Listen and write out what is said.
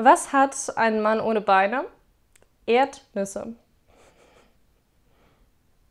Was hat ein Mann ohne Beine? Erdnüsse.